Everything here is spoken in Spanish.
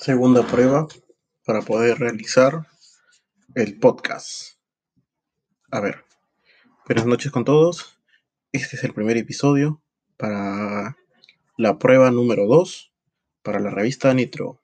segunda prueba para poder realizar el podcast. A ver, buenas noches con todos. Este es el primer episodio para la prueba número 2 para la revista Nitro.